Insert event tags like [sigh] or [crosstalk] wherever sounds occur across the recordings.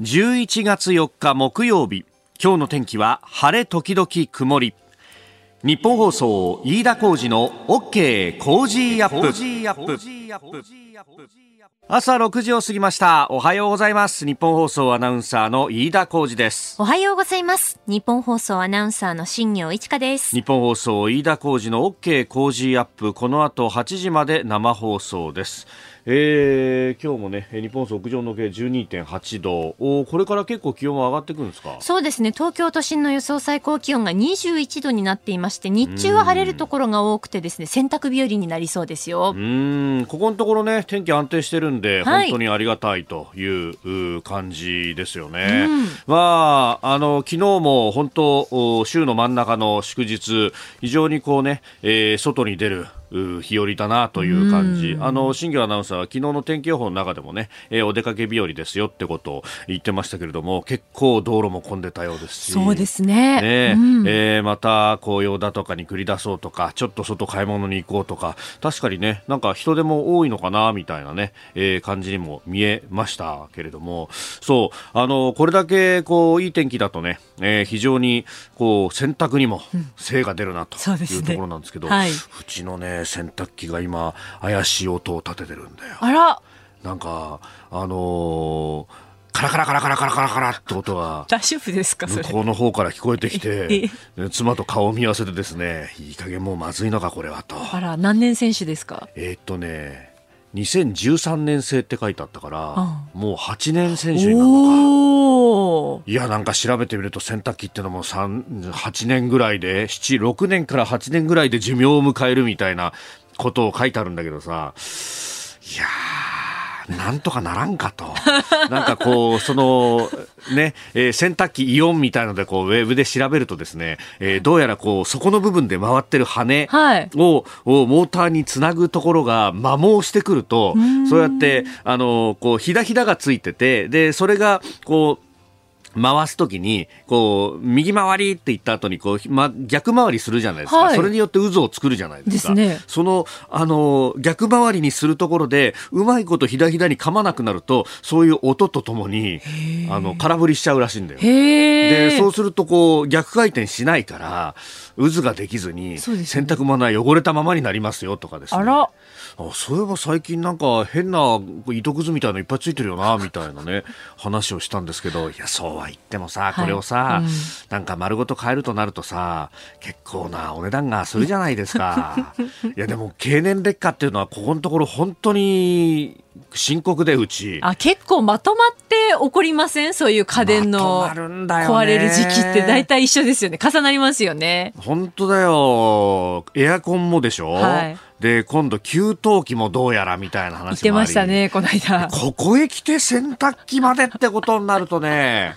11月4日木曜日。今日の天気は晴れ時々曇り。ニッポン放送飯田浩司の OK! Cozy up!。朝6時を過ぎました。おはようございます。ニッポン放送アナウンサーの飯田浩司です。おはようございます。ニッポン放送アナウンサーの新行市佳です。ニッポン放送飯田浩司の OK! Cozy up!。この後8時まで生放送ですえー、今日もね日本屋上の計12.8度。おこれから結構気温は上がってくるんですか？そうですね。東京都心の予想最高気温が21度になっていまして日中は晴れるところが多くてですね洗濯日和になりそうですよ。うんここのところね天気安定してるんで、はい、本当にありがたいという感じですよね、うん、まああの昨日も本当週の真ん中の祝日非常にこうね、えー、外に出る日和だなという感じ、あの新業アナウンサーは昨日の天気予報の中でもね、えー、お出かけ日和ですよってことを言ってましたけれども、結構道路も混んでたようですし、そうですね。ね、うん、えー、また紅葉だとかに繰り出そうとか、ちょっと外買い物に行こうとか、確かにね、なんか人手も多いのかなみたいなね、えー、感じにも見えましたけれども、そう、あのこれだけこういい天気だとね、えー、非常にこう洗濯にも精が出るなというところなんですけど、うんはい、うちのね洗濯機が今怪しい音を立ててるんだよ。あら。なんかあのーカラカラカラカラカラカラカラって音が大丈夫ですか向こうの方から聞こえてきて妻と顔を見合わせてですねいい加減もうまずいのかこれはと。あら何年選手ですか？えー、っとね2013年生って書いてあったから、うん、もう8年選手になるのかいやなんか調べてみると洗濯機ってのも8年ぐらいで76年から8年ぐらいで寿命を迎えるみたいなことを書いてあるんだけどさ。いやなんとかならんかと。[laughs] なんかこう、その、ね、えー、洗濯機イオンみたいので、こう、ウェブで調べるとですね、えー、どうやらこう、そこの部分で回ってる羽を、はい、をモーターにつなぐところが摩耗してくると、そうやって、あの、こう、ひだひだがついてて、で、それが、こう、回すときに、こう、右回りって言った後に、こう、ま、逆回りするじゃないですか。はい、それによって渦を作るじゃないですか。ですね。その、あの、逆回りにするところで、うまいことひだひだに噛まなくなると、そういう音とともに、あの、空振りしちゃうらしいんだよ。で、そうすると、こう、逆回転しないから、渦ができずに、洗濯物は汚れたままになりますよとかですね。あら。あそういえば最近なんか変な糸くずみたいのいっぱいついてるよなみたいなね [laughs] 話をしたんですけどいやそうは言ってもさこれをさ、はいうん、なんか丸ごと買えるとなるとさ結構なお値段がするじゃないですか。[laughs] いやでも経年劣化っていうのはここのところ本当に深刻でうち。あ結構まとまって起こりません？そういう家電の壊れる時期って大体一緒ですよね。重なりますよね。本当だよ。エアコンもでしょ、はい。で、今度、給湯器もどうやらみたいな話もあり。言ってましたね、この間。ここへ来て洗濯機までってことになるとね、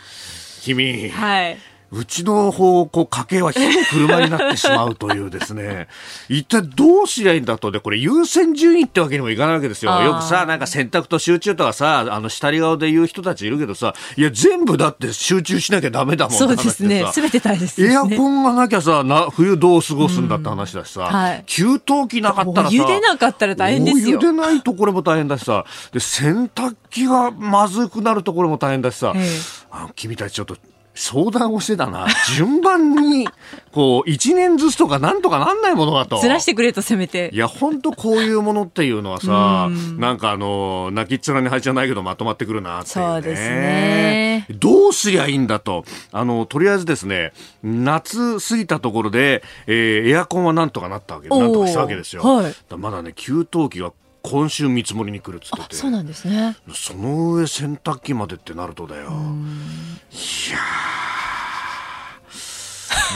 君。はい。うちの方向、家計は火の車になってしまうというですね、[laughs] 一体どうしりゃいいんだと、で、これ優先順位ってわけにもいかないわけですよ。よくさ、なんか選択と集中とかさ、あの、下り顔で言う人たちいるけどさ、いや、全部だって集中しなきゃダメだもんそうですね。すべて大切、ね、エアコンがなきゃさ、な、冬どう過ごすんだって話だしさ、はい、給湯器なかったらさ、茹でなかったら大変ですよ。茹でないところも大変だしさ、で、洗濯機がまずくなるところも大変だしさ、え。あ君たちちょっと、相談をしてたな。[laughs] 順番に、こう、一年ずつとかなんとかなんないものだと。ずらしてくれとせめて。いや、本当こういうものっていうのはさ、なんかあの、泣きっ面に入っちゃないけどまとまってくるなっていう、ね。そうですね。どうすりゃいいんだと。あの、とりあえずですね、夏過ぎたところで、えー、エアコンはなんとかなったわけ、なんとかしたわけですよ。はい、まだね、給湯器が今週見積もりに来るっつってて。そうなんですね。その上洗濯機までってなるとだよ。いや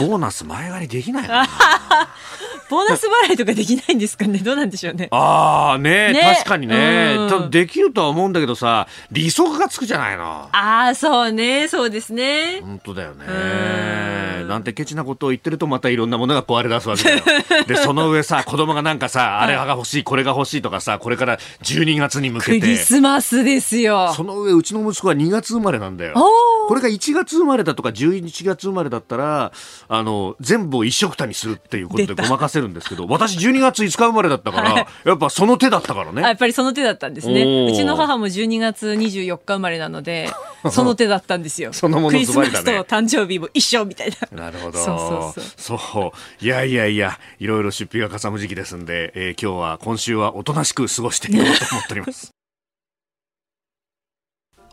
ボーナス前借りできないな [laughs] ボーナス払いとかできないんですかねどうなんでしょうね。ああねね確かにね。多できるとは思うんだけどさ、利息がつくじゃないの。ああ、そうね。そうですね。本当だよね。なんてケチなことを言ってるとまたいろんなものが壊れ出すわけだよ。[laughs] で、その上さ、子供がなんかさ、あれが欲しい、これが欲しいとかさ、これから12月に向けて。クリスマスですよ。その上、うちの息子は2月生まれなんだよ。これが1月生まれだとか11月生まれだったらあの全部を一緒くたにするっていうことでごまかせるんですけど私12月5日生まれだったから、はい、やっぱその手だったからね。やっぱりその手だったんですね。うちの母も12月24日生まれなので [laughs] その手だったんですよ。そのものクリスマスと誕生日も一緒みたいな。なるほど。そうそうそう。そう。いやいやいやいろいろ出費がかさむ時期ですんで、えー、今日は今週はおとなしく過ごしていこうと思っております [laughs]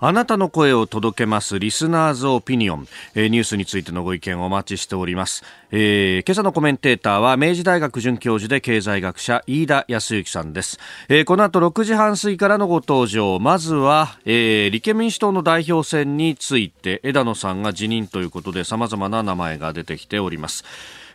あなたの声を届けますリスナーズオピニオン、えー、ニュースについてのご意見をお待ちしております、えー、今朝のコメンテーターは明治大学准教授で経済学者飯田康之さんです、えー、この後6時半過ぎからのご登場。まずは、えー、立憲民主党の代表選について枝野さんが辞任ということで様々な名前が出てきております。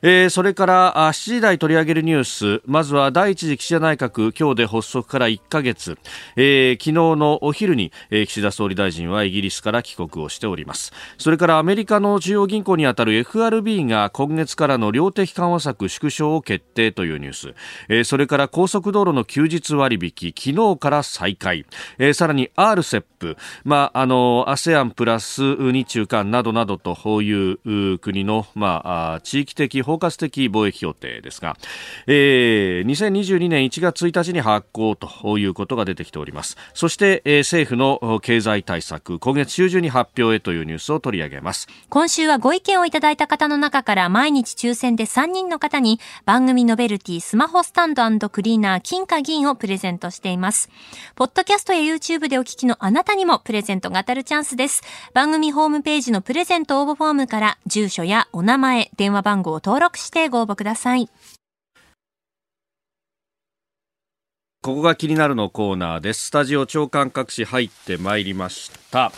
えー、それから7時台取り上げるニュース。まずは第一次岸田内閣今日で発足から1ヶ月、えー、昨日のお昼に、えー、岸田総理大臣はイギリスから帰国をしております。それからアメリカの中央銀行にあたる FRB が今月からの量的緩和策縮小を決定というニュース、えー、それから高速道路の休日割引昨日から再開、えー、さらに RCEP、まあ、あの ASEAN プラス日中間などなどという国の、まあ、地域的包括的貿易協定ですが、えー、2022年1月1日に発行ということが出てきております。そして、えー、政府の経済対策今月中旬に発表へというニュースを取り上げます。今週はご意見をいただいた方の中から毎日抽選で3人の方に番組ノベルティスマホスタンドクリーナー金貨銀をプレゼントしています。ポッドキャストや YouTube でお聞きのあなたにもプレゼントが当たるチャンスです。番組ホームページのプレゼント応募フォームから住所やお名前電話番号を登登録してご応募ください。ここが気になるのコーナーです。スタジオ長官各紙入ってまいりました。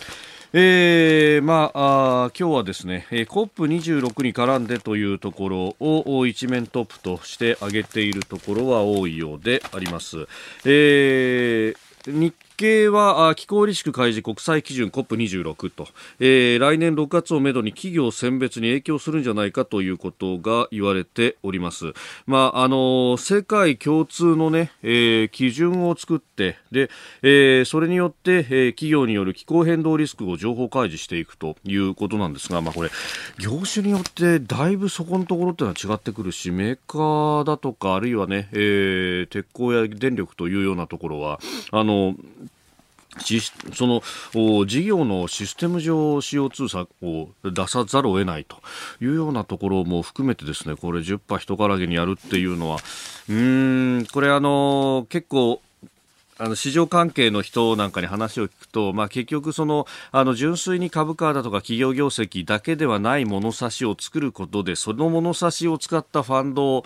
えー、まああ今日はですね、えー、COP26 に絡んでというところを一面トップとして挙げているところは多いようであります。えー、日経は気候リスク開示国際基準 COP26 と、えー、来年6月をめどに企業選別に影響するんじゃないかということが言われております。まあ、あの世界共通のね、えー、基準を作ってで、えー、それによって、えー、企業による気候変動リスクを情報開示していくということなんですが、まあ、これ業種によってだいぶそこのところっていうのは違ってくるしメーカーだとかあるいはね、えー、鉄鋼や電力というようなところはあのその事業のシステム上 CO2 差を出さざるを得ないというようなところも含めてですねこれ10波人からげにやるっていうのはうんこれあの結構あの市場関係の人なんかに話を聞くと、まあ、結局そのあの純粋に株価だとか企業業績だけではない物差しを作ることでその物差しを使ったファンド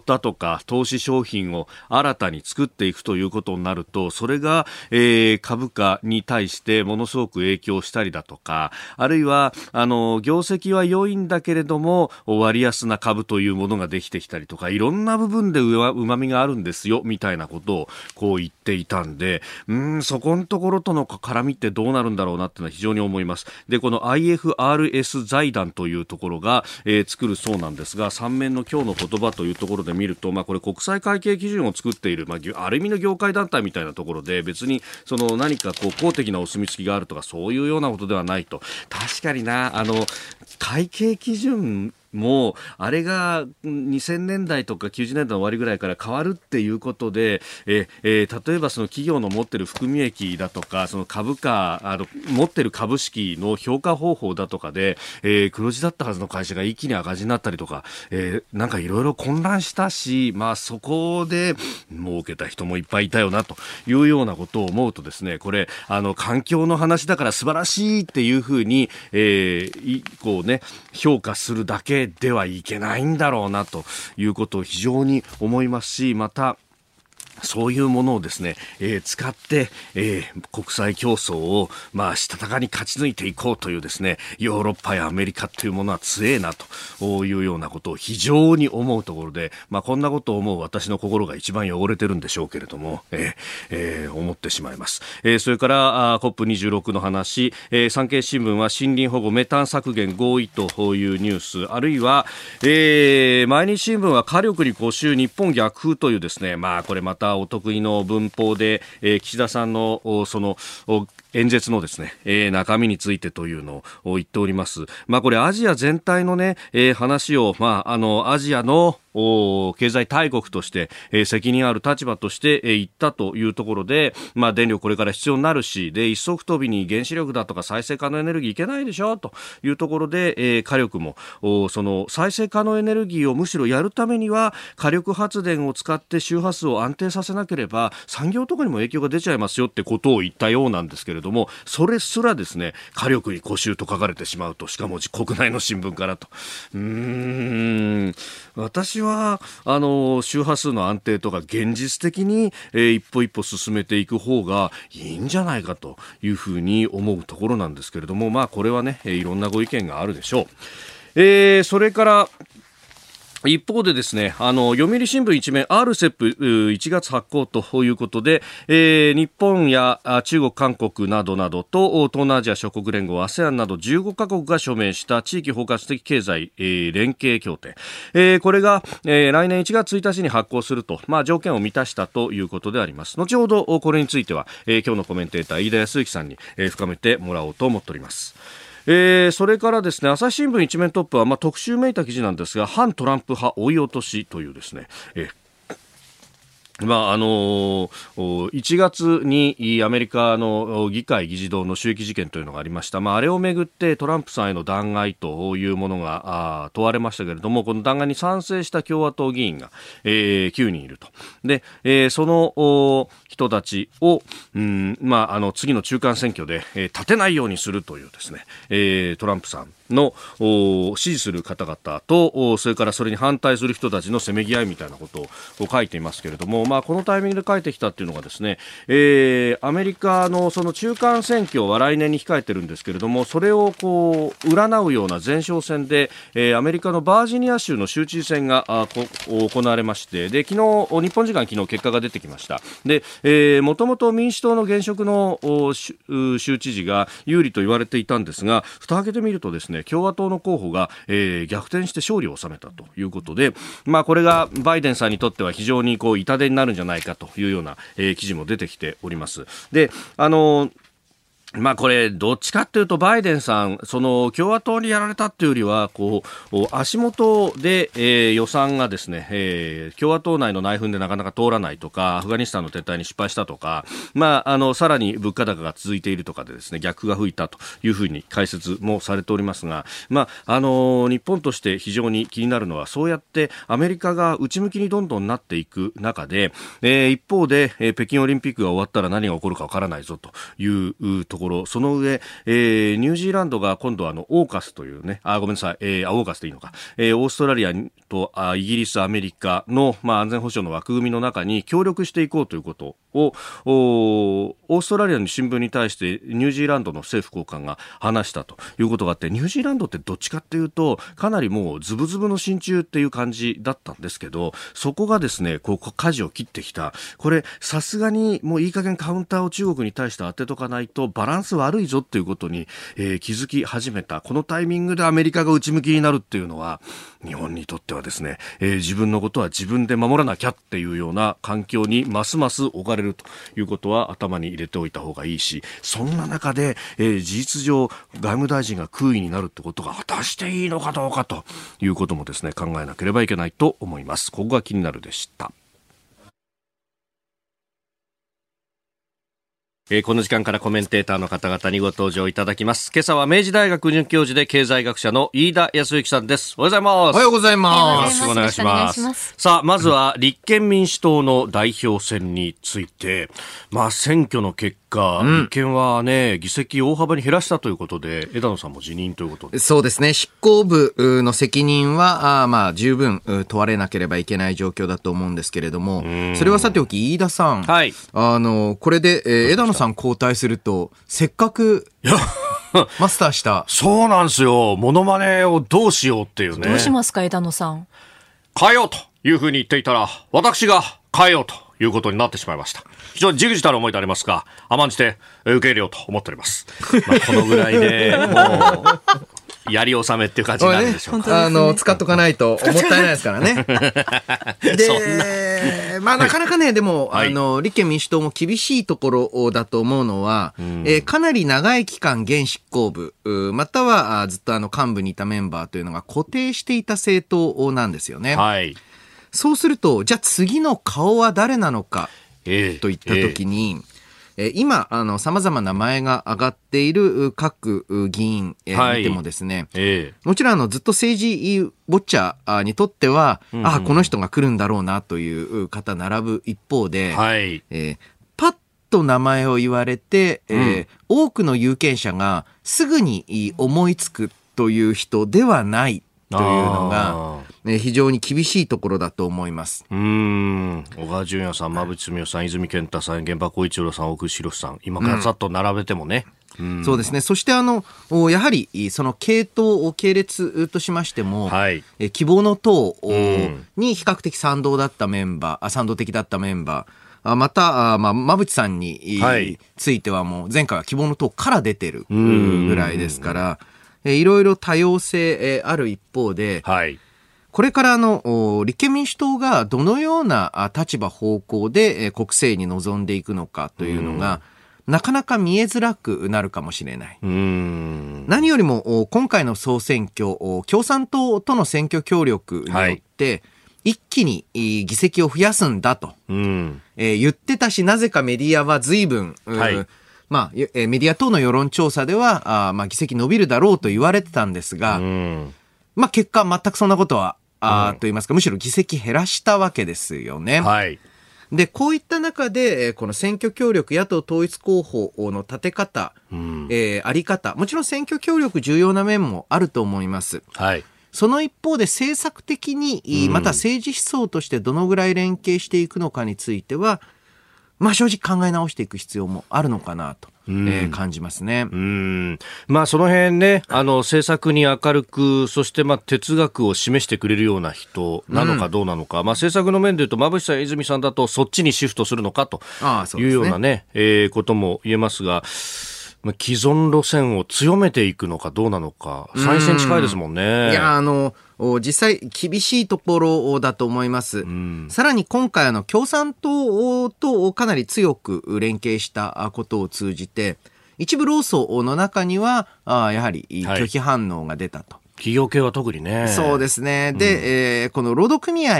だとか投資商品を新たに作っていくということになるとそれが、えー、株価に対してものすごく影響したりだとかあるいはあの業績は良いんだけれども割安な株というものができてきたりとかいろんな部分でうまみがあるんですよみたいなことをこう言っていたんで、うん、そこのところとの絡みってどうなるんだろうなっていうのは非常に思います。で、この IFRS 財団というところが、えー、作るそうなんですが、3面の今日の言葉というところで見ると、まあ、これ国際会計基準を作っている、まあ、ある意味の業界団体みたいなところで、別にその何かこう公的なお墨付きがあるとか、そういうようなことではないと。確かにな、あの、会計基準もうあれが2000年代とか90年代の終わりぐらいから変わるっていうことでえ、えー、例えばその企業の持ってる含み益だとかその株価あの持ってる株式の評価方法だとかで、えー、黒字だったはずの会社が一気に赤字になったりとか、えー、なんかいろいろ混乱したし、まあ、そこで儲けた人もいっぱいいたよなというようなことを思うとですねこれあの環境の話だから素晴らしいっていうふうに、えー、こうね評価するだけではいけないんだろうなということを非常に思いますしまたそういうものをですね、えー、使って、えー、国際競争を、まあ、したたかに勝ち抜いていこうというですね、ヨーロッパやアメリカというものは強えなというようなことを非常に思うところで、まあ、こんなことを思う私の心が一番汚れてるんでしょうけれども、えーえー、思ってしまいます。えー、それから、COP26 の話、えー、産経新聞は森林保護メタン削減合意というニュース、あるいは、えー、毎日新聞は火力に固執日本逆風というですね、まあ、これまたお得意の文法で、えー、岸田さんのその演説のですね、えー、中身についてというのを言っております。まあこれアジア全体のね、えー、話を、まああの、アジアの経済大国として、えー、責任ある立場として、えー、言ったというところで、まあ、電力これから必要になるしで一足飛びに原子力だとか再生可能エネルギーいけないでしょというところで、えー、火力もその再生可能エネルギーをむしろやるためには火力発電を使って周波数を安定させなければ産業とかにも影響が出ちゃいますよってことを言ったようなんですけれどもそれすらですね火力に固執と書かれてしまうとしかも国内の新聞からとうーん私はあの周波数の安定とか現実的に、えー、一歩一歩進めていく方がいいんじゃないかというふうに思うところなんですけれどもまあこれはねいろんなご意見があるでしょう。えー、それから一方でですね、あの、読売新聞一面 RCEP1 月発行ということで、えー、日本や中国、韓国などなどと東南アジア諸国連合 ASEAN など15カ国が署名した地域包括的経済、えー、連携協定、えー、これが、えー、来年1月1日に発行すると、まあ、条件を満たしたということであります。後ほどこれについては、えー、今日のコメンテーター飯田康之さんに、えー、深めてもらおうと思っております。えー、それからですね朝日新聞一面トップは、まあ、特集めいた記事なんですが反トランプ派追い落としというですね、えーまああの1月にアメリカの議会議事堂の襲撃事件というのがありました、まあ、あれをめぐってトランプさんへの弾劾というものが問われましたけれどもこの弾劾に賛成した共和党議員が、えー、9人いると。で、えー、その人たちを、うんまあ、あの次の中間選挙で、えー、立てないようにするというですね、えー、トランプさん。の支持する方々とそれからそれに反対する人たちのせめぎ合いみたいなことを書いていますけれども、まあ、このタイミングで書いてきたっていうのがですね、えー、アメリカのその中間選挙は来年に控えてるんですけれどもそれをこう占うような前哨戦で、えー、アメリカのバージニア州の州知事選が行われましてで昨日日本時間昨日結果が出てきました。で、えー、もともと民主党の現職の州知事が有利と言われていたんですが蓋を開けてみるとですねね共和党の候補が、えー、逆転して勝利を収めたということで、まあ、これがバイデンさんにとっては非常にこう痛手になるんじゃないかというような、えー、記事も出てきております。であのーまあこれ、どっちかっていうと、バイデンさん、その共和党にやられたっていうよりは、こう、足元で、えー、予算がですね、えー、共和党内の内紛でなかなか通らないとか、アフガニスタンの撤退に失敗したとか、まあ、あの、さらに物価高が続いているとかでですね、逆が吹いたというふうに解説もされておりますが、まあ、あの、日本として非常に気になるのは、そうやってアメリカが内向きにどんどんなっていく中で、えー、一方で、えー、北京オリンピックが終わったら何が起こるかわからないぞというとところ、その上、えー、ニュージーランドが今度あの、オーカスというね、あ、ごめんなさい、えー、オーカスでいいのか、えー、オーストラリアとあイギリス、アメリカの、まあ、安全保障の枠組みの中に協力していこうということを、おオーストラリアの新聞に対してニュージーランドの政府高官が話したということがあって、ニュージーランドってどっちかっていうと、かなりもうズブズブの真鍮っていう感じだったんですけど、そこがですね、こう、舵を切ってきた。これ、さすがにもういい加減カウンターを中国に対して当てとかないとバラランス悪いぞっていうことに、えー、気づき始めた。このタイミングでアメリカが内向きになるっていうのは、日本にとってはですね、えー、自分のことは自分で守らなきゃっていうような環境にますます置かれるということは頭に入れておいた方がいいし、そんな中で、えー、事実上外務大臣が空位になるってことが果たしていいのかどうかということもですね、考えなければいけないと思います。ここが気になるでした。えー、この時間からコメンテーターの方々にご登場いただきます。今朝は明治大学准教授で経済学者の飯田康之さんです。おはようございます。おはようございます。よろしくお願いします。ますさあ、まずは立憲民主党の代表選について、まあ選挙の結果、うん、立憲はね、議席大幅に減らしたということで、枝野さんも辞任ということで。そうですね。執行部の責任は、あまあ十分問われなければいけない状況だと思うんですけれども、それはさておき、飯田さん。はい。あの、これで、えー、枝野さん交代すると、せっかく、[laughs] マスターした。そうなんですよ。モノマネをどうしようっていうね。どうしますか、枝野さん？変えようというふうに言っていたら、私が変えようということになってしまいました。非常にじぐじたる思いでありますが、甘んじて受け入れようと思っております。まあ、このぐらいで、もう、やり納めっていう感じになるでしょうか。ね、あの、使っとかないともったいないですからね。[laughs] で、まあなかなかね、でも、はい、あの、立憲民主党も厳しいところだと思うのは、うん、えー、かなり長い期間現執行部、またはずっとあの幹部にいたメンバーというのが固定していた政党なんですよね。はい。そうすると、じゃあ次の顔は誰なのか、えー、といったときに、えー今、あの、様々な名前が上がっている各議員、えー、見てもですね、えー、もちろんあの、ずっと政治ウォッチャーにとっては、うんうん、ああ、この人が来るんだろうなという方並ぶ一方で、はい、えー、パッと名前を言われて、えー、うん、多くの有権者がすぐに思いつくという人ではないというのが、ね、非常に厳しいところだと思います。うん。小川淳也さん、馬淵澄夫さん、泉健太さん、現場光一郎さん、奥城さん、今からざっと並べてもね。うん、そうですね。そしてあの、やはり、その系統、系列としましても、はい、え希望の党に比較的賛同だったメンバー、賛同的だったメンバー、また、まあ、馬淵さんについてはもう前回は希望の党から出てるぐらいですから、えいろいろ多様性、えある一方で、はい、これからの立憲民主党がどのような立場方向で国政に臨んでいくのかというのが、なかなか見えづらくなるかもしれない。何よりも今回の総選挙、共産党との選挙協力によって、はい。一気に議席を増やすんだと、うん。えー、言ってたし、なぜかメディアは随分、はい、まあ、メディア等の世論調査では、あまあ、議席伸びるだろうと言われてたんですが、うん、まあ、結果、全くそんなことは、あ、うん、と言いますか、むしろ議席減らしたわけですよね。はい。で、こういった中で、この選挙協力、野党統一候補の立て方、うん、えー、あり方、もちろん選挙協力重要な面もあると思います。はい。その一方で政策的に、また政治思想としてどのぐらい連携していくのかについては、まあ正直考え直していく必要もあるのかなと。えー、感じますね。うん。まあその辺ね、あの政策に明るく、そしてまあ哲学を示してくれるような人なのかどうなのか、うん、まあ政策の面でいうと、馬淵さん、泉さんだとそっちにシフトするのかというようなね、ねえー、ことも言えますが、既存路線を強めていくのかどうなのか、再選近いですもんね。いや、あの、実際厳しいところだと思います。さらに今回あの共産党とかなり強く連携したことを通じて、一部労組の中には、やはり拒否反応が出たと。はい企業系は特にね。そうですね。で、うん、えー、この労働組合っ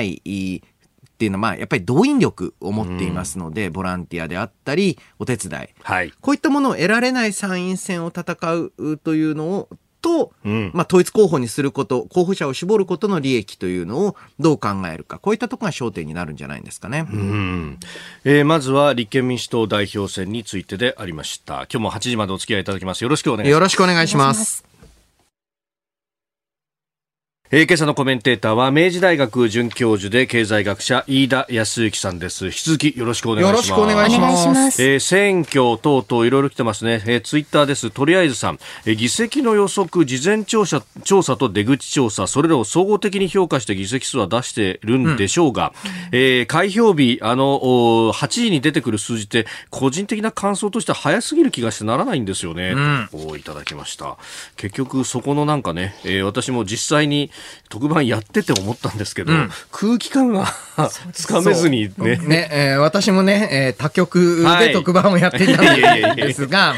ていうのは、まあ、やっぱり動員力を持っていますので、うん、ボランティアであったり、お手伝い。はい。こういったものを得られない参院選を戦うというのを、と、うん、まあ、統一候補にすること、候補者を絞ることの利益というのをどう考えるか、こういったところが焦点になるんじゃないんですかね。うんえー、まずは立憲民主党代表選についてでありました。今日も8時までお付き合いいただきます。よろしくお願いします。よろしくお願いします。えー、今朝のコメンテーターは明治大学准教授で経済学者飯田康之さんです。引き続きよろしくお願いします。よろしくお願いします。えー、選挙等々いろいろ来てますね。えー、ツイッターです。とりあえずさん、えー、議席の予測、事前調査、調査と出口調査、それらを総合的に評価して議席数は出してるんでしょうが、うん、えー、開票日、あの、8時に出てくる数字って、個人的な感想としては早すぎる気がしてならないんですよね。うん、といただきました。結局、そこのなんかね、えー、私も実際に特番やってて思ったんですけど、うん、空気感がつかめずにね。ね、えー、私もね、えー、他局で特番をやっていたんですが、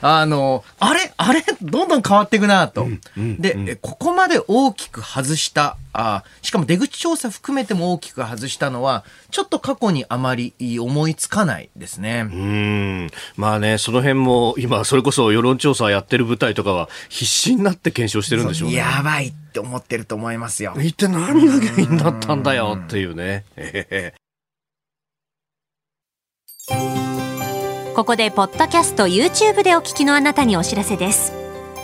あの、あれあれどんどん変わっていくなと、で、ここまで大きく外したあ、しかも出口調査含めても大きく外したのは、ちょっと過去にあまり思いつかないですね。うん。まあね、その辺も今、それこそ世論調査やってる部隊とかは必死になって検証してるんでしょうね。やばいって思ってると思いますよ。一体何が原因だったんだよっていうね。ここでポッドキャスト YouTube でお聞きのあなたにお知らせです。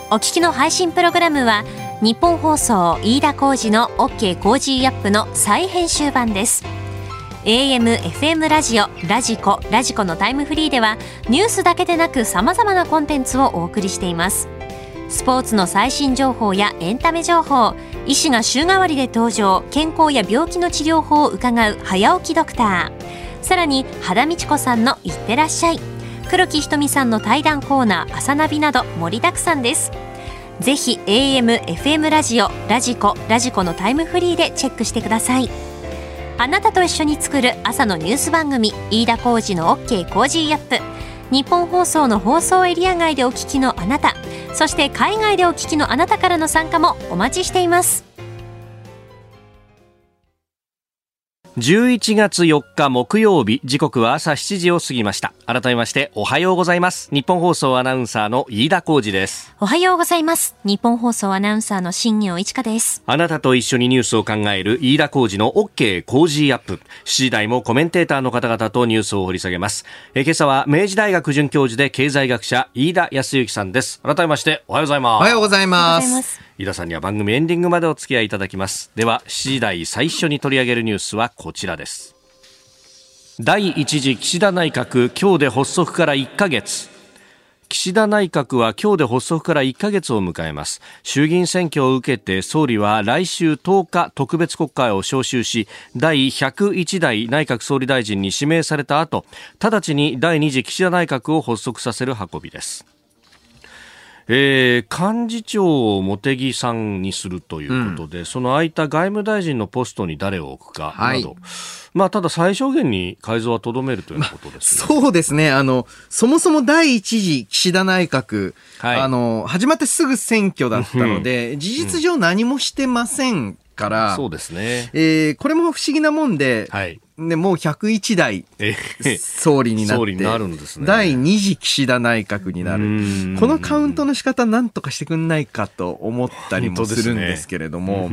お聞きの配信プログラムは日本放送飯田浩司の OK コージーアップの再編集版です。AM、FM ラジオ、ラジコ、ラジコのタイムフリーではニュースだけでなく様々なコンテンツをお送りしています。スポーツの最新情報やエンタメ情報医師が週替わりで登場健康や病気の治療法を伺う早起きドクター。さらに肌道子さんのいってらっしゃい。黒木ひとみさんの対談コーナー朝ナビなど盛りだくさんですぜひ AM、FM ラジオ、ラジコ、ラジコのタイムフリーでチェックしてください。あなたと一緒に作る朝のニュース番組、飯田浩二の OK コージーアップ。日本放送の放送エリア外でお聞きのあなた、そして海外でお聞きのあなたからの参加もお待ちしています。11月4日木曜日時刻は朝7時を過ぎました。改めましておはようございます。ニッポン放送アナウンサーの飯田浩司です。おはようございます。ニッポン放送アナウンサーの新行市佳です。あなたと一緒にニュースを考える飯田浩二の OK 工事アップ。7時台もコメンテーターの方々とニュースを掘り下げます。え今朝は明治大学准教授で経済学者飯田康之さんです。改めましておはようございます。おはようございます飯田さんには番組エンディングまでお付き合いいただきます。では7時台最初に取り上げるニュースはこちらです。第一次岸田内閣今日で発足から1ヶ月。岸田内閣は今日で発足から1ヶ月を迎えます。衆議院選挙を受けて総理は来週10日特別国会を召集し第101代内閣総理大臣に指名された後直ちに第2次岸田内閣を発足させる運びです。えー、幹事長を茂木さんにするということで、うん、その空いた外務大臣のポストに誰を置くかなど、はい、まあ、ただ最小限に改造はとどめるということです、ねまあ、そうですね。あの、そもそも第一次岸田内閣、はい、あの、始まってすぐ選挙だったので、事実上何もしてませんから、そうですね。えー、これも不思議なもんで、はい。ね、もう101代総理になって、なるんですね、第2次岸田内閣になる。このカウントの仕方なんとかしてくんないかと思ったりもするんですけれども、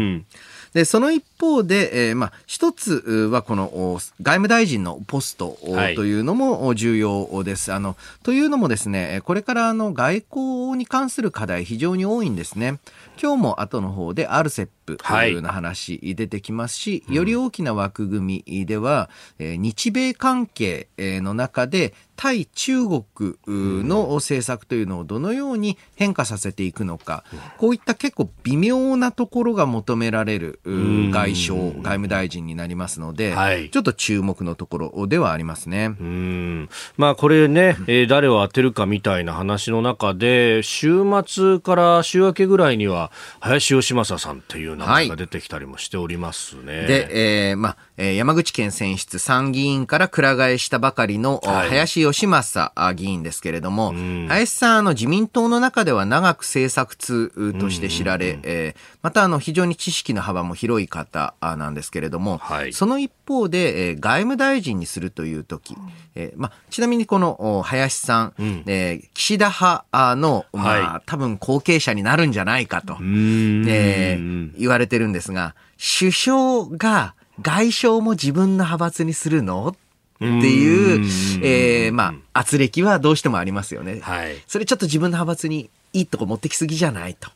で、その一方で、えー、まあ、一つはこの外務大臣のポストというのも重要です。はい、あの、というのもですね、これからあの外交に関する課題非常に多いんですね。今日も後の方で RCEP というような話出てきますし、はい、より大きな枠組みでは、え日米関係の中で対中国の政策というのをどのように変化させていくのか、こういった結構微妙なところが求められる外相、外務大臣になりますので、はい、ちょっと注目のところではありますね。うん。まあ、これね、[laughs] えー、誰を当てるかみたいな話の中で、週末から週明けぐらいには、林芳正さんってい。う名前が出てきたりもしておりますね。はい、で、えー、まあ、山口県選出参議院からくら替えしたばかりの林義正議員ですけれども、はい、林さん、あの自民党の中では長く政策通として知られ、えー、またあの非常に知識の幅も広い方なんですけれども、はい、その一方で、えー、外務大臣にするという時、えーま、ちなみにこの林さん、うん、えー、岸田派の、まあ、はい、多分後継者になるんじゃないかと、えー、言われてるんですが、首相が外相も自分の派閥にするの？っていう、えー、まあ、圧力はどうしてもありますよね。はい。それちょっと自分の派閥にいいとこ持ってきすぎじゃないと。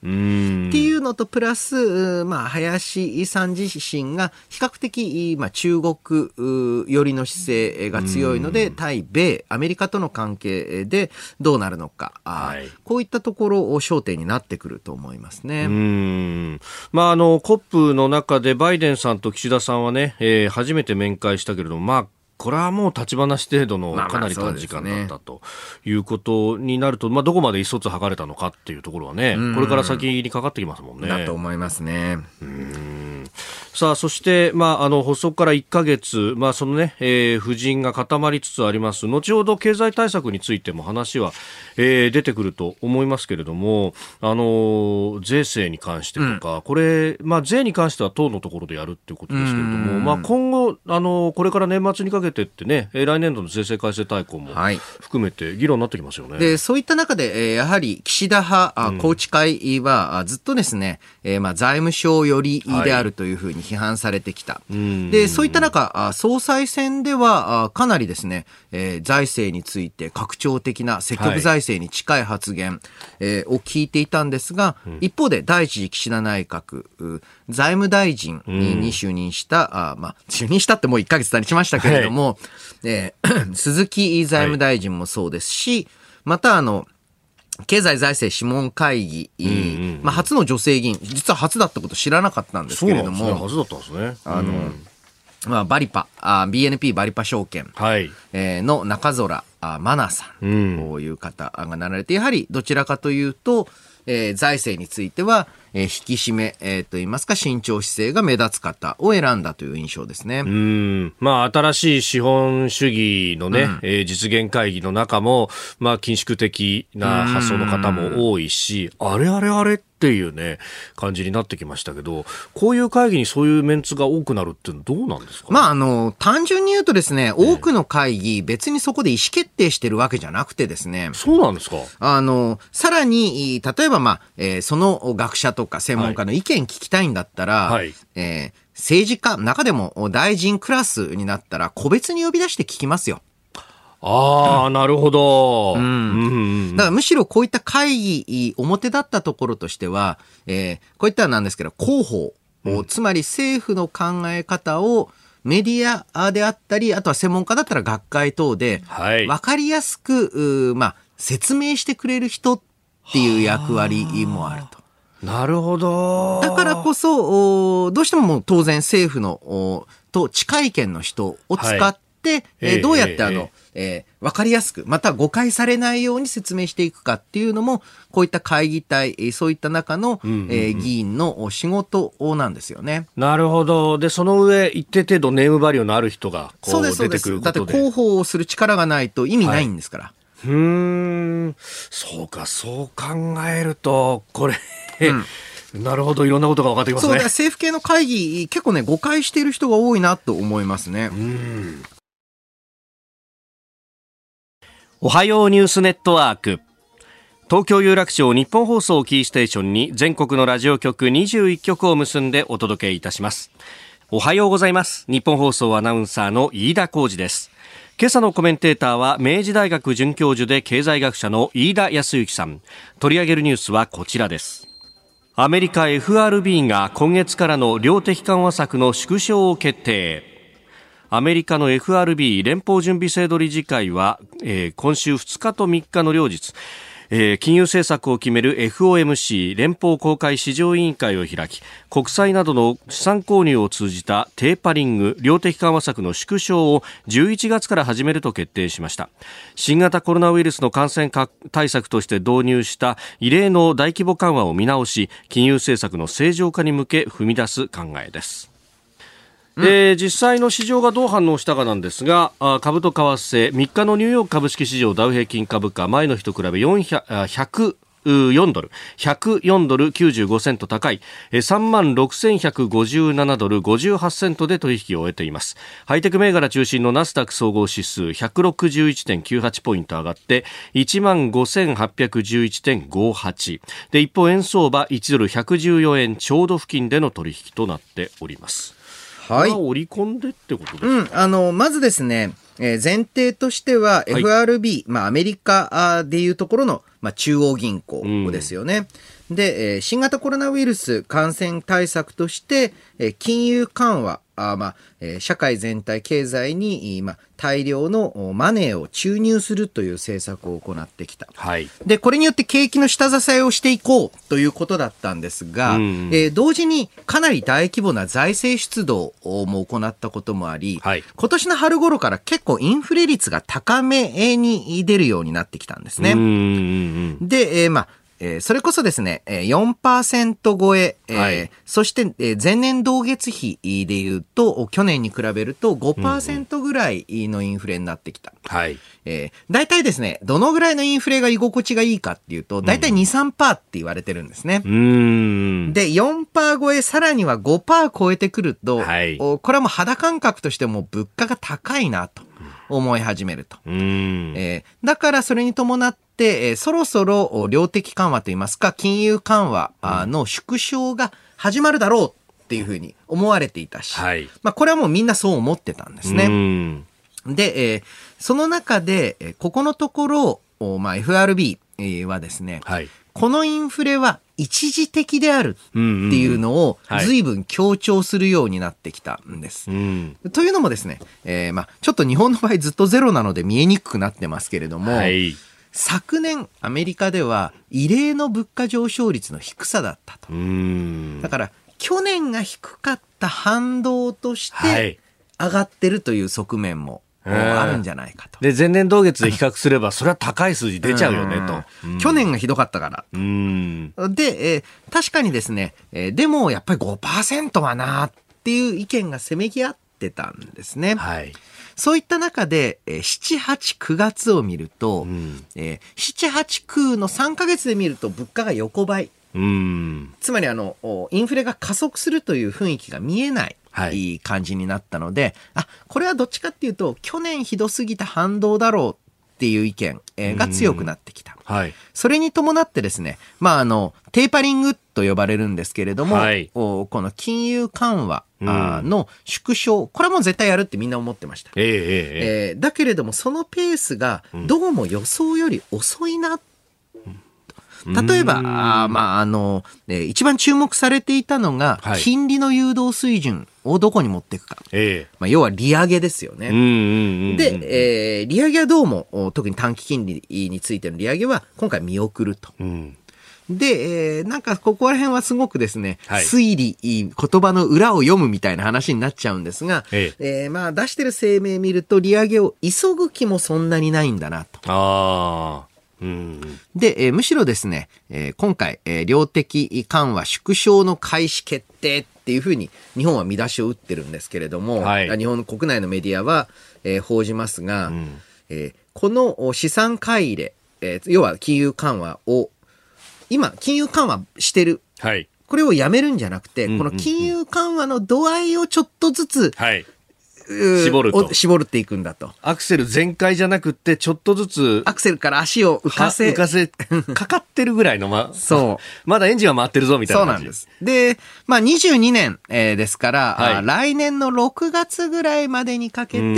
のと、プラス、まあ、林さん自身が比較的、まあ、中国寄りの姿勢が強いので、対米、アメリカとの関係でどうなるのか、はい、こういったところを焦点になってくると思いますね。うん。まあ、あの、コップの中でバイデンさんと岸田さんはね、えー、初めて面会したけれども、まあ、これはもう立ち話程度のかなり短時間だったということになると、まあ、どこまで意思疎通図れたのかっていうところはね、これから先にかかってきますもんね。だと思いますね。うんさあ、そして、まあ、あの、発足から1か月、まあ、そのね、えー、夫人が固まりつつあります。後ほど経済対策についても話は、えー、出てくると思いますけれども、あの、税制に関してとか、うん、これ、まあ、税に関しては党のところでやるっていうことですけれども、まあ、今後、あの、これから年末にかけてってね、来年度の税制改正大綱も含めて議論になってきますよね。はい、で、そういった中で、えー、やはり岸田派、宏池会は、ずっとですね、えー、まあ、財務省寄りであるというふうに批判されてきた。で、そういった中、総裁選ではかなりですね、えー、財政について拡張的な積極財政に近い発言、はい、えー、を聞いていたんですが、うん、一方で第一次岸田内閣、財務大臣に就任した、うん、あまあ、就任したってもう1ヶ月経ちましたけれども、はい、えー、[clears throat] 鈴木財務大臣もそうですし、はい、またあの、経済財政諮問会議、うんうん、まあ、初の女性議員、実は初だったこと知らなかったんですけれども、ね、初だったんですね。あの、うん。まあ、バリパ、あ BNP バリパ証券、はい。えー、の中空あマナさんという方がなられて、やはりどちらかというと、えー、財政については、えー、引き締め、えー、と言いますか、慎重姿勢が目立つ方を選んだという印象ですね。うん。まあ、新しい資本主義のね、うん、えー、実現会議の中も、まあ、緊縮的な発想の方も多いし、あれあれあれっていうね、感じになってきましたけど、こういう会議にそういうメンツが多くなるっていうのはどうなんですか、ね、まあ、あの、単純に言うとですね、多くの会議、別にそこで意思決定してるわけじゃなくてですね。そうなんですか？あの、さらに、例えば、まあ、えー、その学者とか専門家の意見聞きたいんだったら、はい、えー、政治家、中でも大臣クラスになったら、個別に呼び出して聞きますよ。ああ、なるほど。うん。だからむしろこういった会議、表だったところとしては、えー、こういったなんですけど、広報、うん、つまり政府の考え方をメディアであったり、あとは専門家だったら学会等で、わかりやすく、まあ、説明してくれる人っていう役割もあると。なるほど。だからこそ、どうしても当然政府のと近い意見の人を使って、はい、えー、どうやってあの、えー、わかりやすく、また誤解されないように説明していくかっていうのも、こういった会議体、そういった中の、うんうんうん、えー、議員の仕事なんですよね。なるほど。で、その上、一定程度ネームバリューのある人が、こう出てくるだって広報をする力がないと意味ないんですから。はい、うん、そうか、そう考えると、これうん、なるほど、いろんなことが分かってきますね。そう政府系の会議、結構ね、誤解している人が多いなと思いますね。うん。おはようニュースネットワーク。東京有楽町日本放送キーステーションに全国のラジオ局21局を結んでお届けいたします。おはようございます。日本放送アナウンサーの飯田浩二です。今朝のコメンテーターは明治大学准教授で経済学者の飯田康之さん。取り上げるニュースはこちらですアメリカ FRB が今月からの量的緩和策の縮小を決定。アメリカの FRB 連邦準備制度理事会は、えー、今週2日と3日の両日えー、金融政策を決める FOMC 連邦公開市場委員会を開き国債などの資産購入を通じたテーパリング量的緩和策の縮小を11月から始めると決定しました。新型コロナウイルスの感染対策として導入した異例の大規模緩和を見直し金融政策の正常化に向け踏み出す考えです。で、実際の市場がどう反応したかなんですがあ、株と為替、3日のニューヨーク株式市場ダウ平均株価、前の日と比べ400、100 4ドル、104ドル95セント高い、3万6157ドル58セントで取引を終えています。ハイテク銘柄中心のナスダック総合指数161.98ポイント上がって、1万5811.58。で、一方円相場1ドル114円ちょうど付近での取引となっております。はい。織り込んでってことですか、うん、あの、まずですね、えー、前提としては FRB、はい、まあアメリカでいうところの、まあ、中央銀行ですよね。うん、で、えー、新型コロナウイルス感染対策として、えー、金融緩和あまあ、えー、社会全体経済に、まあ、大量のマネーを注入するという政策を行ってきた。はい。で、これによって景気の下支えをしていこうということだったんですが、うん、えー、同時にかなり大規模な財政出動も行ったこともあり、はい、今年の春頃から結構インフレ率が高めに出るようになってきたんですね。で、えー、まあ、えー、それこそですね、4%超え、えーはい、そして、え前年同月比でいうと、去年に比べると5%ぐらいのインフレになってきた。はい。えー、大体ですね、どのぐらいのインフレが居心地がいいかっていうと、大体2、3%って言われてるんですね。うん、で、4%超え、さらには5%超えてくると、はい、これはもう肌感覚としても物価が高いなと思い始めると。えー、だからそれに伴って、えー、そろそろ量的緩和といいますか、金融緩和の縮小が始まるだろうっていうふうに思われていたし、はい、まあこれはもうみんなそう思ってたんですね。で、えー、その中で、ここのところ、まあ、FRB はですね、はい、このインフレは一時的であるっていうのを随分強調するようになってきたんです。というのもですね、えー、まあちょっと日本の場合ずっとゼロなので見えにくくなってますけれども、はい、昨年アメリカでは異例の物価上昇率の低さだったと。だから去年が低かった反動として上がってるという側面もあるんじゃないかと。で、前年同月で比較すれば、それは高い数字出ちゃうよね、と。去年がひどかったから。で、えー、確かにですね、えー、でもやっぱり5%はなっていう意見がせめぎ合ってたんですね。はい。そういった中で、えー、7、8、9月を見ると、うん、えー、7、8、9の3ヶ月で見ると物価が横ばい。うん、つまりあの、インフレが加速するという雰囲気が見えない。いい感じになったので、はい、あ、これはどっちかっていうと、去年ひどすぎた反動だろうっていう意見、えー、が強くなってきた。はい。それに伴ってですね、まあ、あの、テーパリングと呼ばれるんですけれども、はい、おこの金融緩和の縮小、これも絶対やるってみんな思ってました。えー、えー、えー、だけれども、そのペースがどうも予想より遅いなっ例えば、あまあ、あの、えー、一番注目されていたのが、金利の誘導水準をどこに持っていくか。えまあ、要は利上げですよね。で、えー、利上げはどうも、特に短期金利についての利上げは、今回見送ると。うんで、えー、なんかここら辺はすごくですね、はい、推理、言葉の裏を読むみたいな話になっちゃうんですが、えええー、まあ出してる声明見ると利上げを急ぐ気もそんなにないんだなと。ああ。で、えー、むしろですね、えー、今回、えー、量的緩和縮小の開始決定っていうふうに日本は見出しを打ってるんですけれども、はい、日本の国内のメディアは、えー、報じますが、うん、えー、この資産買い入れ、えー、要は金融緩和を今金融緩和してる、はい、これをやめるんじゃなくて、この金融緩和の度合いをちょっとずつ、はい絞ると。絞るっていくんだと。アクセル全開じゃなくて、ちょっとずつ。アクセルから足を浮かせ。浮かせ、[laughs] かかってるぐらいの、ま、そう。まだエンジンは回ってるぞ、みたいなそうなんです。で、まあ22年、えー、ですから、はい、来年の6月ぐらいまでにかけて、え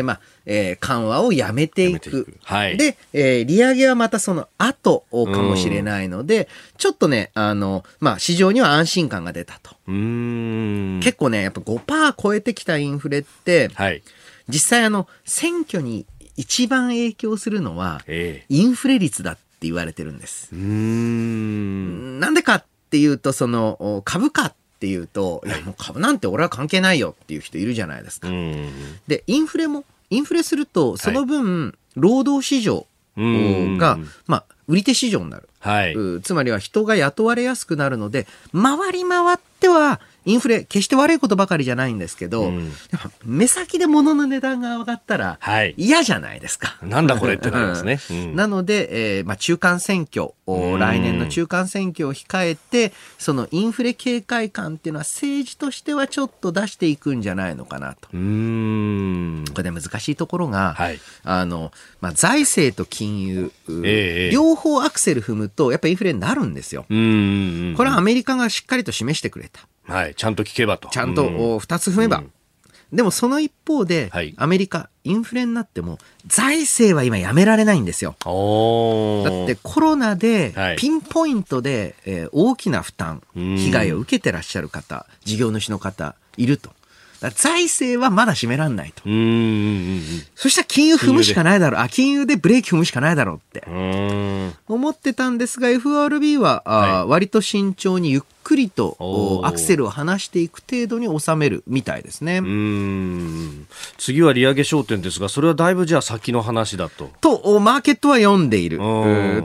ー、まあ、えー、緩和をやめていく。いはい、で、えー、利上げはまたその後かもしれないので、ちょっとね、あの、まあ、市場には安心感が出たと。結構ね、やっぱ5%超えてきたインフレって、はい、実際あの、選挙に一番影響するのは、えー、インフレ率だって言われてるんです。んなんでかっていうと、その、株価っていうと、いや、もう株なんて俺は関係ないよっていう人いるじゃないですか。で、インフレもインフレすると、その分、労働市場が、まあ、売り手市場になる。はい、つまりは人が雇われやすくなるので、回り回っては、インフレ、決して悪いことばかりじゃないんですけど、うん、目先で物の値段が上がったら、嫌じゃないですか。なんだこれってなりますね。[laughs] うん、なので、えーまあ、中間選挙、来年の中間選挙を控えて、そのインフレ警戒感っていうのは政治としてはちょっと出していくんじゃないのかなと。これで難しいところが、はい、あの、まあ、財政と金融、えー、両方アクセル踏むと、やっぱりインフレになるんですよ。これはアメリカがしっかりと示してくれた。はい、ちゃんと聞けばと。ちゃんと2つ踏めば。でもその一方で、はい、アメリカ、インフレになっても、財政は今やめられないんですよ。だってコロナで、ピンポイントで、えー、大きな負担、被害を受けてらっしゃる方、事業主の方、いると。財政はまだ締めらんないと。そしたら金融踏むしかないだろう。あ、金融でブレーキ踏むしかないだろうって。思ってたんですが、FRB は、はい、割と慎重にゆっくりとアクセルを離していく程度に収めるみたいですね。次は利上げ焦点ですが、それはだいぶじゃあ先の話だと。と、マーケットは読んでいる。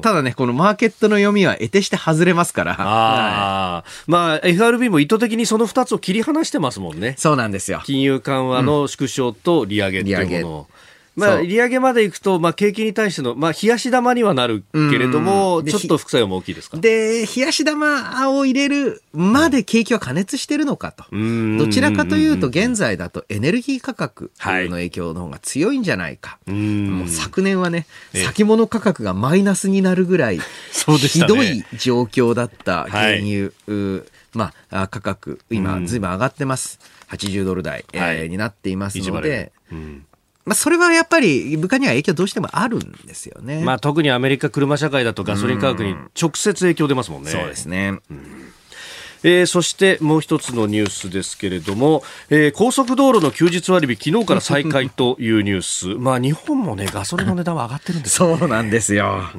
ただね、このマーケットの読みは得てして外れますから。あまあ、FRB も意図的にその2つを切り離してますもんね。そうなんですよ。金融緩和の縮小と利上げっていうものを。うんまあ、利上げまでいくと、まあ、景気に対しての、まあ、冷やし玉にはなるけれども、ちょっと副作用も大きいですか？で、冷やし玉を入れるまで景気は加熱してるのかと。どちらかというと、現在だとエネルギー価格の影響の方が強いんじゃないか。はい、もう昨年はね、先物価格がマイナスになるぐらい、[laughs] ひどい状況だった原油、はい、まあ、価格、今、ずいぶん上がってます。80ドル台、はい、えー、になっていますので、うんまあ、それはやっぱり物価には影響どうしてもあるんですよね。まあ、特にアメリカ車社会だとガソリン価格に直接影響出ますもんね。そうですね。うんえー、そしてもう一つのニュースですけれども、えー、高速道路の休日割引昨日から再開というニュース。[laughs] まあ日本もねガソリンの値段は上がってるんです、ね、そうなんですよ。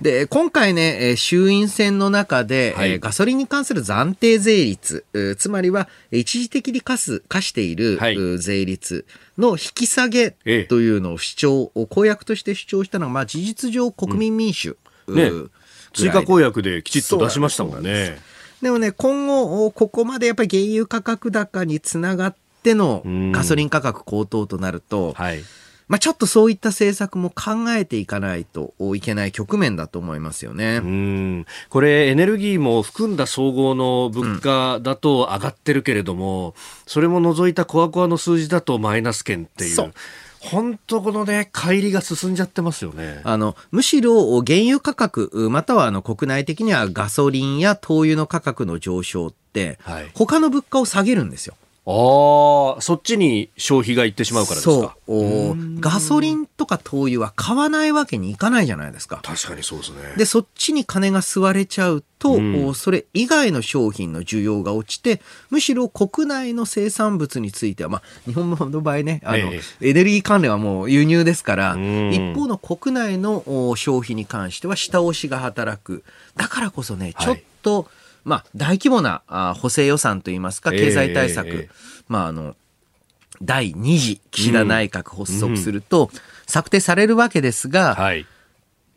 で今回ね衆院選の中で、はい、ガソリンに関する暫定税率つまりは一時的に課す課している、はい、税率の引き下げというのを主張、公約として主張したのは、まあ、事実上国民民主、うん。ね、追加公約できちっと出しましたもんね。でもね、今後、ここまでやっぱり原油価格高につながってのガソリン価格高騰となると、はい、まあ、ちょっとそういった政策も考えていかないといけない局面だと思いますよね。うんこれ、エネルギーも含んだ総合の物価だと上がってるけれども、うん、それも除いたコアコアの数字だとマイナス圏っていう。本当このね、乖離が進んじゃってますよね。あの、むしろ原油価格、またはあの国内的にはガソリンや灯油の価格の上昇って、はい、他の物価を下げるんですよ。ああ、そっちに消費がいってしまうからですか？そう。ガソリンとか灯油は買わないわけにいかないじゃないですか。確かにそうですね。で、そっちに金が吸われちゃうと、うん、それ以外の商品の需要が落ちて、むしろ国内の生産物については、まあ、日本の場合ね、あの、ええ、エネルギー関連はもう輸入ですから、うん、一方の国内の消費に関しては下押しが働く。だからこそね、ちょっと、はいまあ、大規模なあ補正予算といいますか、経済対策、えー、まあ、あの、第2次岸田内閣発足すると、策定されるわけですが、はい、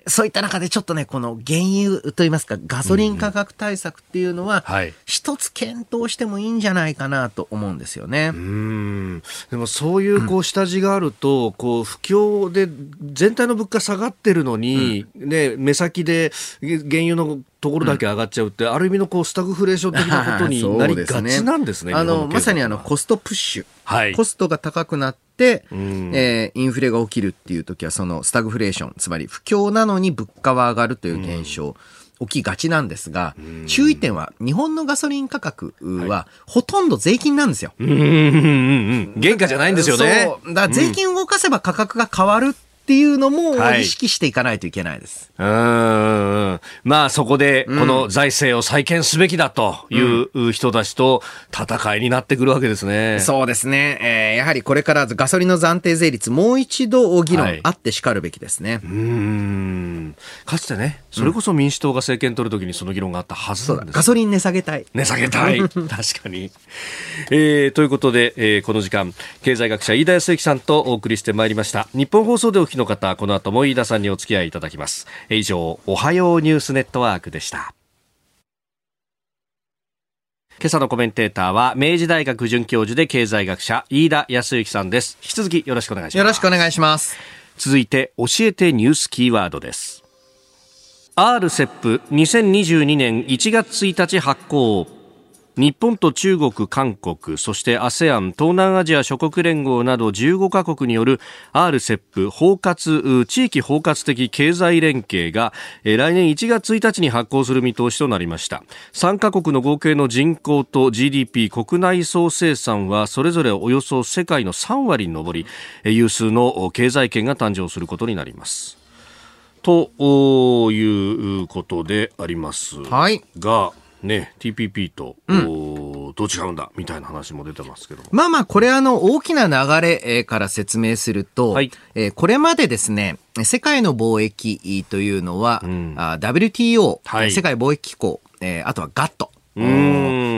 そういった中でちょっとね、この原油といいますか、ガソリン価格対策っていうのは、一つ検討してもいいんじゃないかなと思うんですよね。うん。でもそういうこう下地があると、こう不況で全体の物価下がってるのに、ね、目先で原油のところだけ上がっちゃうって、うん、ある意味のこうスタグフレーション的なことに [laughs] なりがちなんですね。あのまさにあのコストプッシュ、はい、コストが高くなって、うん、えー、インフレが起きるっていう時はそのスタグフレーションつまり不況なのに物価は上がるという現象、うん。起きがちなんですが、注意点は、日本のガソリン価格は、ほとんど税金なんですよ。うん。うん。うん。うん。原価じゃないん。ですよね。そう。だ税金を動かせば価格が変わるっていうのも意識していかないといけないです。はい、うんまあそこでこの財政を再建すべきだという人たちと戦いになってくるわけですね。うん、そうですね、えー。やはりこれからガソリンの暫定税率もう一度議論あってしかるべきですね。はい、うんかつてね、それこそ民主党が政権取るときにその議論があったはずなんです、ガソリン値下げたい。値下げたい。[laughs] 確かに。えー、ということで、えー、この時間、経済学者飯田康之さんとお送りしてまいりました。日本放送でお聞きの方、この後も飯田さんにお付き合いいただきます。以上、おはようニュースネットワークでした。今朝のコメンテーターは明治大学准教授で経済学者飯田康之さんです。引き続きよろしくお願いします。よろしくお願いします。続いて教えてニュースキーワードです。RCEP2022 年1月1日発行日本と中国、韓国、そして ASEAN 東南アジア諸国連合など15カ国による RCEP 包括地域包括的経済連携が来年1月1日に発行する見通しとなりました。3カ国の合計の人口と GDP 国内総生産はそれぞれおよそ世界の3割に上り有数の経済圏が誕生することになります。ということでありますが、はいね、TPP と、うん、どう違うんだみたいな話も出てますけどまあまあ、これあの、大きな流れから説明すると、はい、えー、これまでですね、世界の貿易というのは、うん、WTO、はい、世界貿易機構、えー、あとは GATT、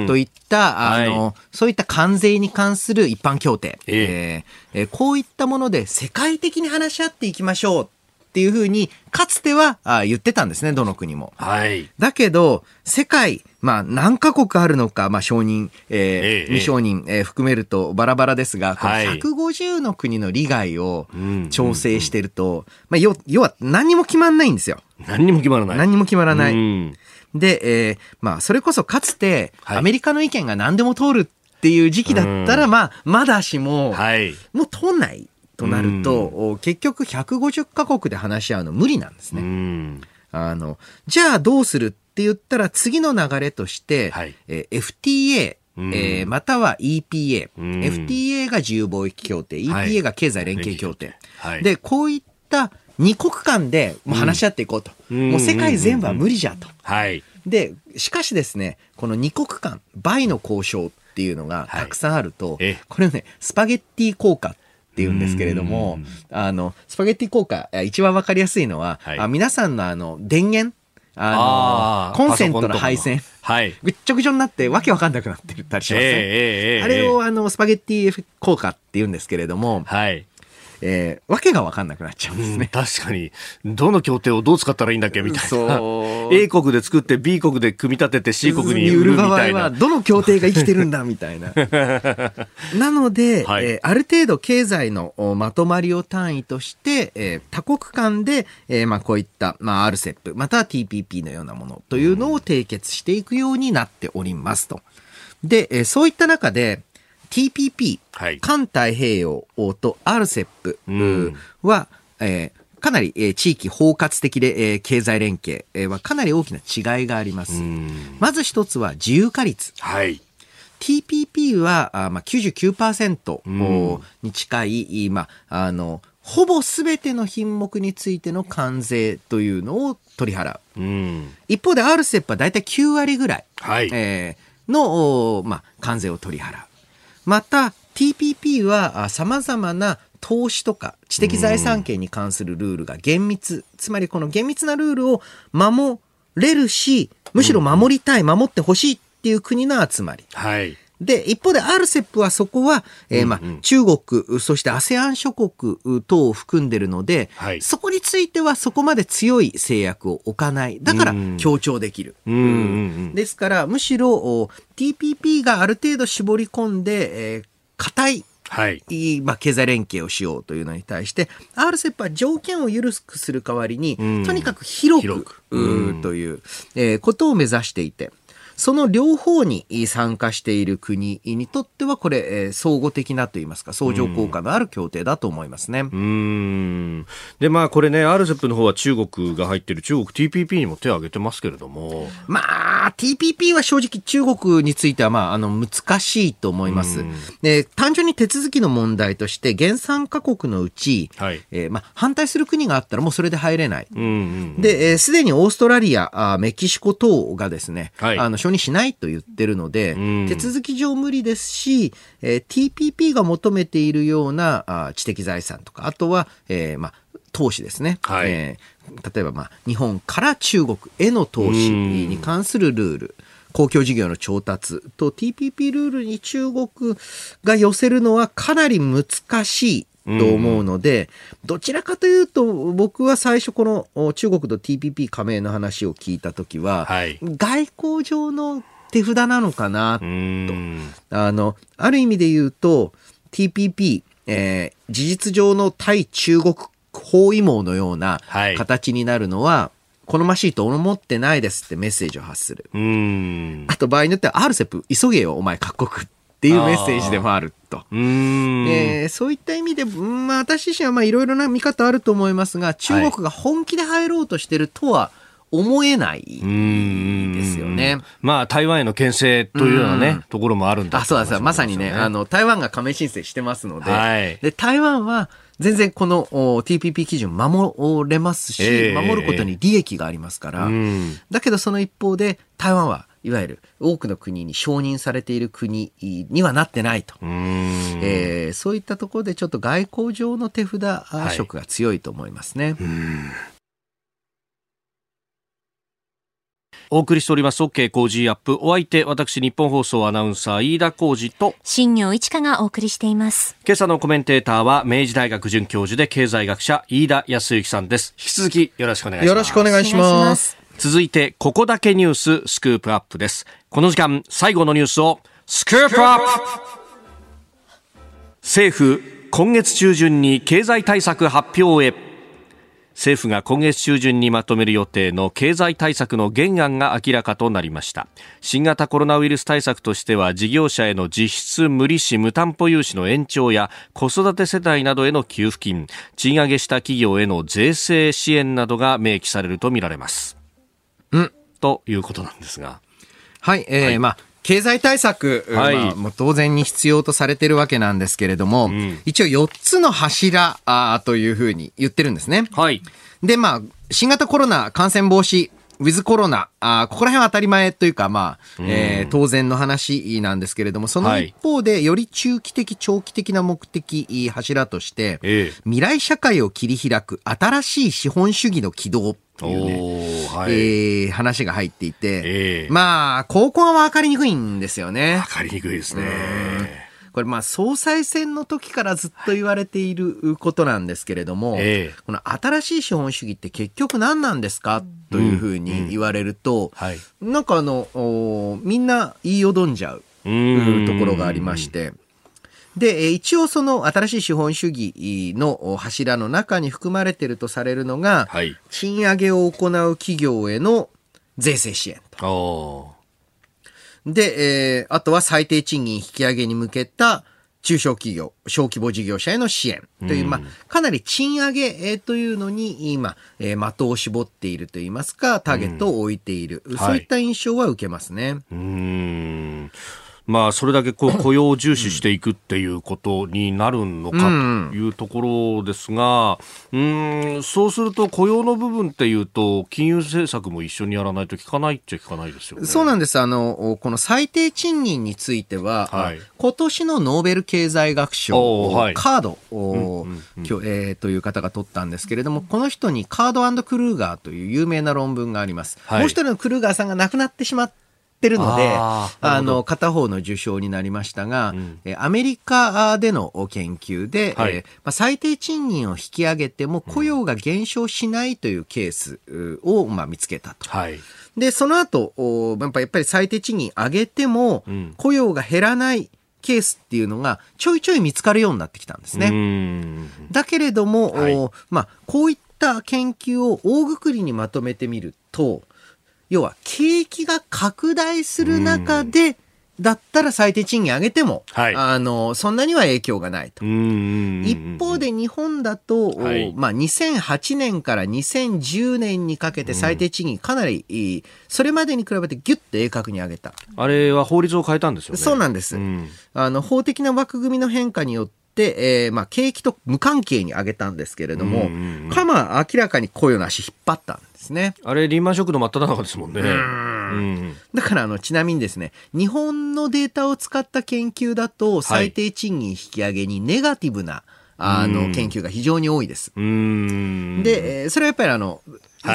といった、あの、はい、そういった関税に関する一般協定、えー、えー、こういったもので世界的に話し合っていきましょうっていうふうに、かつてはあ言ってたんですね、どの国も。はい。だけど、世界、まあ、何カ国あるのか、まあ、承認、えー、未承認、えー、含めるとバラバラですが、はい、150の国の利害を調整してると、まあ、要要は何にも決まらないんですよ。何にも決まらない。何にも決まらない。で、えー、まあ、それこそかつて、アメリカの意見が何でも通るっていう時期だったら、まあ、まだしも、はい、もう通んない。となると、結局150カ国で話し合うの無理なんですね。あの、じゃあどうするって言ったら次の流れとして、はい、えー、FTA、えー、または EPA、FTA が自由貿易協定、EPA が経済連携協定。はい、で、こういった二国間でもう話し合っていこうと。もう世界全部は無理じゃと。はい。で、しかしですね、この二国間、倍の交渉っていうのがたくさんあると、はい、これをね、スパゲッティ効果って言うんですけれども、あの、スパゲッティ効果、一番わかりやすいのは、はい、あ皆さんのあの、電源、あのコンセントの配線、はい、ぐっちょぐちょになってわけわかんなくなってたりしますね、えーえー、あれをあのスパゲッティ効果って言うんですけれども、はい、えー、わけが分かんなくなっちゃうんですね。確かに。どの協定をどう使ったらいいんだっけみたいな。A 国で作って B 国で組み立てて C 国に売るみたいな。どの協定が生きてるんだみたいな。[laughs] なので、はい、えー、ある程度経済のまとまりを単位として、えー、多国間で、えー、まあこういった、まあ RCEP、または TPP のようなものというのを締結していくようになっておりますと。で、えー、そういった中で、TPP、はい、環太平洋と RCEP は、うん、えー、かなり、えー、地域包括的で、えー、経済連携、えー、はかなり大きな違いがあります。まず一つは自由化率。はい。TPP は、あまあ、99%に近い、まあ、あの、ほぼすべての品目についての関税というのを取り払う。うん、一方で RCEP はだいたい9割ぐらい、はいえー、の、まあ、関税を取り払う。また TPP は様々な投資とか知的財産権に関するルールが厳密、つまりこの厳密なルールを守れるし、むしろ守りたい、守ってほしいっていう国の集まり。はい。で、一方で RCEP はそこは、えー、まあ、中国、そして ASEAN 諸国等を含んでるので、はい、そこについてはそこまで強い制約を置かない。だから強調できる。ですから、むしろ TPP がある程度絞り込んで、えー、硬いはい、まあ、経済連携をしようというのに対して RCEP は条件を緩くする代わりに、とにかく広くという、えー、ことを目指していてその両方に参加している国にとっては、これ、えー、相互的なといいますか、相乗効果のある協定だと思いますね。うん。で、まあ、これね、RCEP の方は中国が入ってる、中国 TPP にも手を挙げてますけれども。まあ、TPP は正直中国については、まあ、あの、難しいと思います。で、単純に手続きの問題として、原産各国のうち、はい、えー、まあ、反対する国があったらもうそれで入れない。で、す、えー、で、にオーストラリア、あメキシコ等がですね、はい、あの、承認しないと言ってるので、手続き上無理ですし、えー、TPP が求めているようなあ知的財産とか、あとは、えー、まあ、投資ですね。はい、えー、例えば、まあ、日本から中国への投資に関するルール。公共事業の調達と TPP ルールに中国が寄せるのはかなり難しいと思うので、どちらかというと、僕は最初この中国と TPP 加盟の話を聞いたときは、はい、外交上の手札なのかなと。あの、ある意味で言うと、TPP、えー、事実上の対中国包囲網のような形になるのは、はい好ましいと思ってないですってメッセージを発する。あと場合によっては RCEP 急げよお前各国っていうメッセージでもあると。えー、そういった意味で、まあ、私自身はまあいろいろな見方あると思いますが、中国が本気で入ろうとしてるとは、思えないですよね。まあ、台湾への牽制というようなね、ところもあるんだ、あ、そうですまさにね、あの、台湾が加盟申請してますので、はい、で台湾は、全然この TPP 基準守れますし、えー、守ることに利益がありますから、だけどその一方で台湾はいわゆる多くの国に承認されている国にはなってないと、えー、そういったところでちょっと外交上の手札色が強いと思いますね。はいお送りしております OK 工事アップ。お相手私日本放送アナウンサー飯田浩二と新業一華がお送りしています。今朝のコメンテーターは明治大学准教授で経済学者飯田康之さんです。引き続きよろしくお願いします。よろしくお願いします続いてここだけニューススクープアップです。この時間最後のニュースをスクープアップ。政府今月中旬に経済対策発表へ。政府が今月中旬にまとめる予定の経済対策の原案が明らかとなりました。新型コロナウイルス対策としては事業者への実質無利子無担保融資の延長や子育て世帯などへの給付金賃上げした企業への税制支援などが明記されるとみられます。ということなんですが。はい、えー、はい、まあ経済対策、はい、まあ、もう当然に必要とされてるわけなんですけれども、うん、一応4つの柱あというふうに言ってるんですね。はい。で、まあ、新型コロナ感染防止ウィズコロナ、あここら辺は当たり前というか、まあ、えー、当然の話なんですけれども、その一方で、より中期的、長期的な目的、柱として、えー、未来社会を切り開く新しい資本主義の起動っていうね、はい、えー、話が入っていて、えー、まあ、高校は分かりにくいんですよね。分かりにくいですね。これまあ総裁選の時からずっと言われていることなんですけれども、えー、この新しい資本主義って結局何なんですか？というふうに言われると、なんかあのみんな言いよどんじゃうところがありまして。で、一応その新しい資本主義の柱の中に含まれているとされるのが、はい、賃上げを行う企業への税制支援と。で、えー、あとは最低賃金引き上げに向けた中小企業、小規模事業者への支援という、まあ、かなり賃上げというのに今、えー、的を絞っているといいますか、ターゲットを置いている、うん、そういった印象は受けますね。はい、うんまあ、それだけこう [coughs] 雇用を重視していくっていうことになるのかというところですが、うん、うんそうすると雇用の部分っていうと、金融政策も一緒にやらないと効かないっちゃ効かないですよね。そうなんです。あの、この最低賃金については、はい、今年のノーベル経済学賞、はい、カードを、うんうんうん、えー、という方が取ったんですけれども、この人にカードクルーガーという有名な論文があります。はい、もう一人のクルーガーさんが亡くなってしまって、ってるので、あの、片方の受賞になりましたが、うん、アメリカでの研究で、はい、えー、まあ、最低賃金を引き上げても雇用が減少しないというケースを、まあ、見つけたと。はい、で、その後、やっぱやっぱり最低賃金上げても、雇用が減らないケースっていうのがちょいちょい見つかるようになってきたんですね。だけれども、はい、まあ、こういった研究を大ぐくりにまとめてみると、要は景気が拡大する中で、だったら最低賃金上げても、はい、あの、そんなには影響がないと。一方で日本だと、はい、まあ、2008年から2010年にかけて最低賃金かなりそれまでに比べてギュッと鋭角に上げた。あれは法律を変えたんですよね。そうなんです。あの、法的な枠組みの変化によって、えー、まあ、景気と無関係に上げたんですけれども、かま明らかに雇用の足引っ張ったですね。あれ、リーマンショックの真っ只中ですもんね。だからあのちなみにですね日本のデータを使った研究だと最低賃金引き上げにネガティブな、あの研究が非常に多いです。でそれはやっぱりあの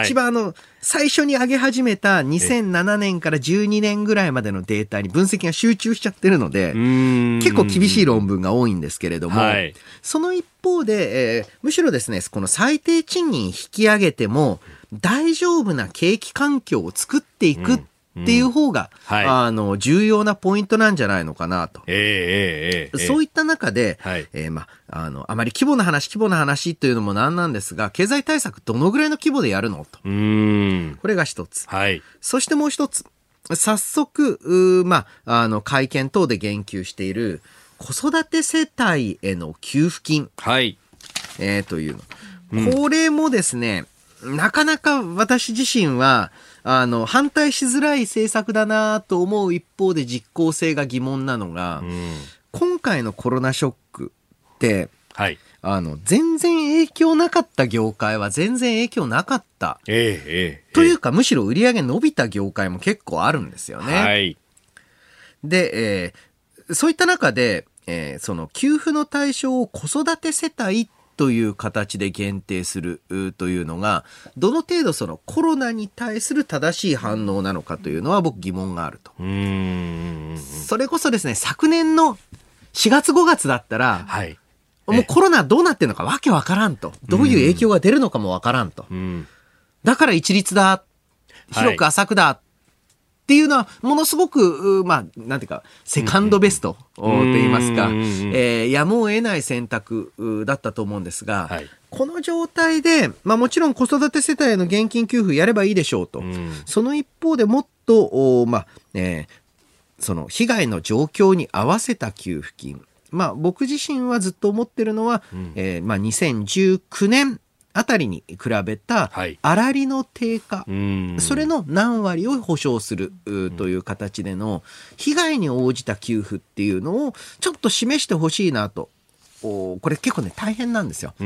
一番あの、最初に上げ始めた2007年から12年ぐらいまでのデータに分析が集中しちゃってるので、結構厳しい論文が多いんですけれども、はい、その一方で、えー、むしろですね、この最低賃金引き上げても、大丈夫な景気環境を作っていくっていう方が、うんはい、あの、重要なポイントなんじゃないのかなと。えー、えー、そういった中で、はい、えー、まあ、あの、あまり規模の話、規模の話というのもなんなんですが、経済対策どのぐらいの規模でやるのと。うんこれが一つ。はい。そしてもう一つ。早速、まあ、あの、会見等で言及している、子育て世帯への給付金。はい。えー、というの。これもですね、なかなか私自身は、あの、反対しづらい政策だなと思う一方で実効性が疑問なのが、うん、今回のコロナショックって、はい。あの、全然影響なかった業界は全然影響なかった。ええええ、というか、むしろ売り上げ伸びた業界も結構あるんですよね。はい。で、えー、そういった中で、えー、その給付の対象を子育て世帯という形で限定するというのが、どの程度そのコロナに対する正しい反応なのかというのは僕疑問があると。それこそですね、昨年の4月5月だったら、はい、もうコロナどうなってるのかわけわからんと。どういう影響が出るのかもわからんと。だから一律だ。広く浅くだ。っていうのは、ものすごく、まあ、なんていうか、セカンドベストと言いますか、えー、やむを得ない選択だったと思うんですが、はい、この状態で、まあもちろん子育て世帯への現金給付やればいいでしょうと。その一方でもっと、まあ、えー、その被害の状況に合わせた給付金。まあ僕自身はずっと思ってるのは、うん、えー、まあ2019年あたりに比べた粗利の低下、はい、それの何割を保証するという形での被害に応じた給付っていうのをちょっと示してほしいなと。これ結構ね、大変なんですよ。あ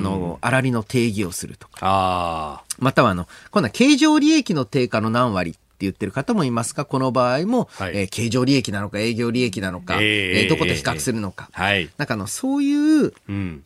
の、粗利の定義をするとか。または、あの、今度は経常利益の低下の何割言ってる方もいますが、この場合も、はい、えー、経常利益なのか営業利益なのか、えー、えー、どこと比較するのか。はい、なんかの、そういう、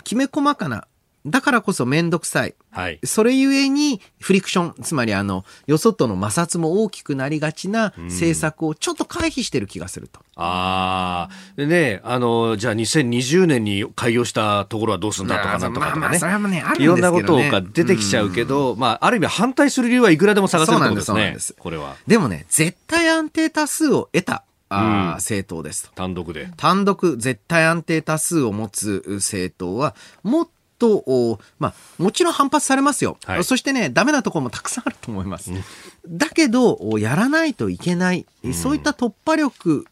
きめ細かなだからこそめんどくさい。はい。それゆえに、フリクション、つまりあの、よそとの摩擦も大きくなりがちな政策をちょっと回避してる気がすると。うん、ああ。でね、あの、じゃあ2020年に開業したところはどうするんだとかなんとかとかね。まあ、まあ、それもね、あるんですけど、ね、いろんなことが出てきちゃうけど、うん、まあ、ある意味反対する理由はいくらでも探せるってことですね。そうなんです。これは。でもね、絶対安定多数を得た。あ、うん、政党ですと。単独で。単独、絶対安定多数を持つ政党は、もっと、まあ、もちろん反発されますよ。はい、そしてね、ダメなところもたくさんあると思います。うん、だけど、やらないといけない、うん、そういった突破力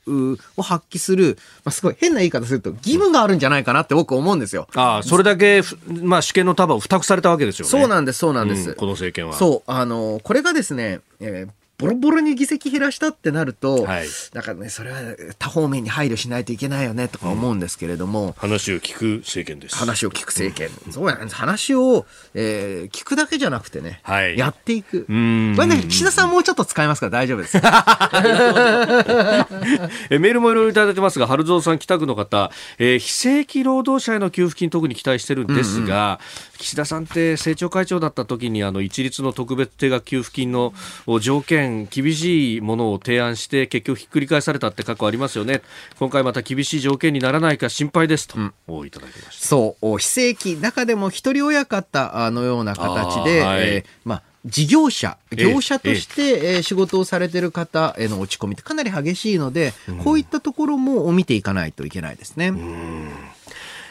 を発揮する、まあ、すごい変な言い方すると、義務があるんじゃないかなって僕思うんですよ。ああ、それだけ、まあ、主権の束を付託されたわけですよね。そうなんです、そうなんです。うん、この政権は。そう、あの、これがですね、えーボロボロに議席減らしたってなると、はい、だからね、それは多方面に配慮しないといけないよねとか思うんですけれども。うん、話を聞く政権です。話を聞く政権。うん、そうや、ね、話を、えー、聞くだけじゃなくてね、はい、やっていく。ね、岸田さんもうちょっと使いますから大丈夫です。[laughs] [laughs] えメールもいろいろいただいてますが、春蔵さん、北区の方、えー、非正規労働者への給付金特に期待してるんですが、うんうん、岸田さんって政調会長だった時にあの一律の特別定額給付金の条件厳しいものを提案して結局ひっくり返されたって過去ありますよね。今回また厳しい条件にならないか心配ですと、うん、いただきました。そう非正規中でも一人親方のような形で、はい、えー、まあ事業者、業者として仕事をされてる方への落ち込みってかなり激しいので、こういったところも見ていかないといけないですね。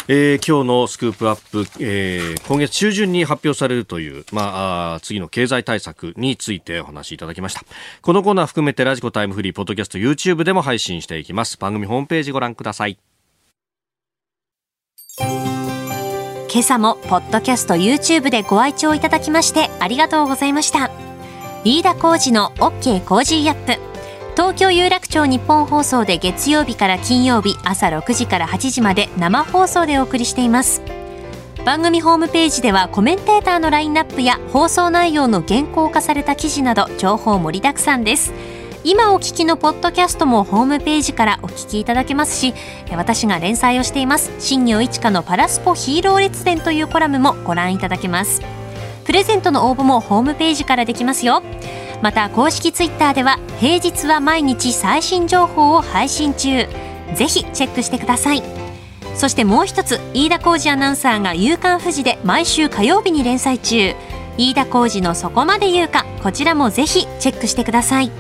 えー、今日のスクープアップ、えー、今月中旬に発表されるという、まあ、次の経済対策についてお話しいただきました。このコーナー含めてラジコタイムフリー、ポッドキャスト、YouTube でも配信していきます。番組ホームページご覧ください。今朝もポッドキャスト YouTube でご愛聴いただきましてありがとうございました。飯田浩二の OK コージーアップ。東京有楽町日本放送で月曜日から金曜日朝6時から8時まで生放送でお送りしています。番組ホームページではコメンテーターのラインナップや放送内容の原稿化された記事など情報盛りだくさんです。今お聞きのポッドキャストもホームページからお聞きいただけますし私が連載をしています。新業一華のパラスポヒーロー列伝というコラムもご覧いただけます。プレゼントの応募もホームページからできますよ。また公式ツイッターでは平日は毎日最新情報を配信中。ぜひチェックしてください。そしてもう一つ飯田浩二アナウンサーが「夕刊富士」で毎週火曜日に連載中。飯田浩二の「そこまで言うか」こちらもぜひチェックしてください。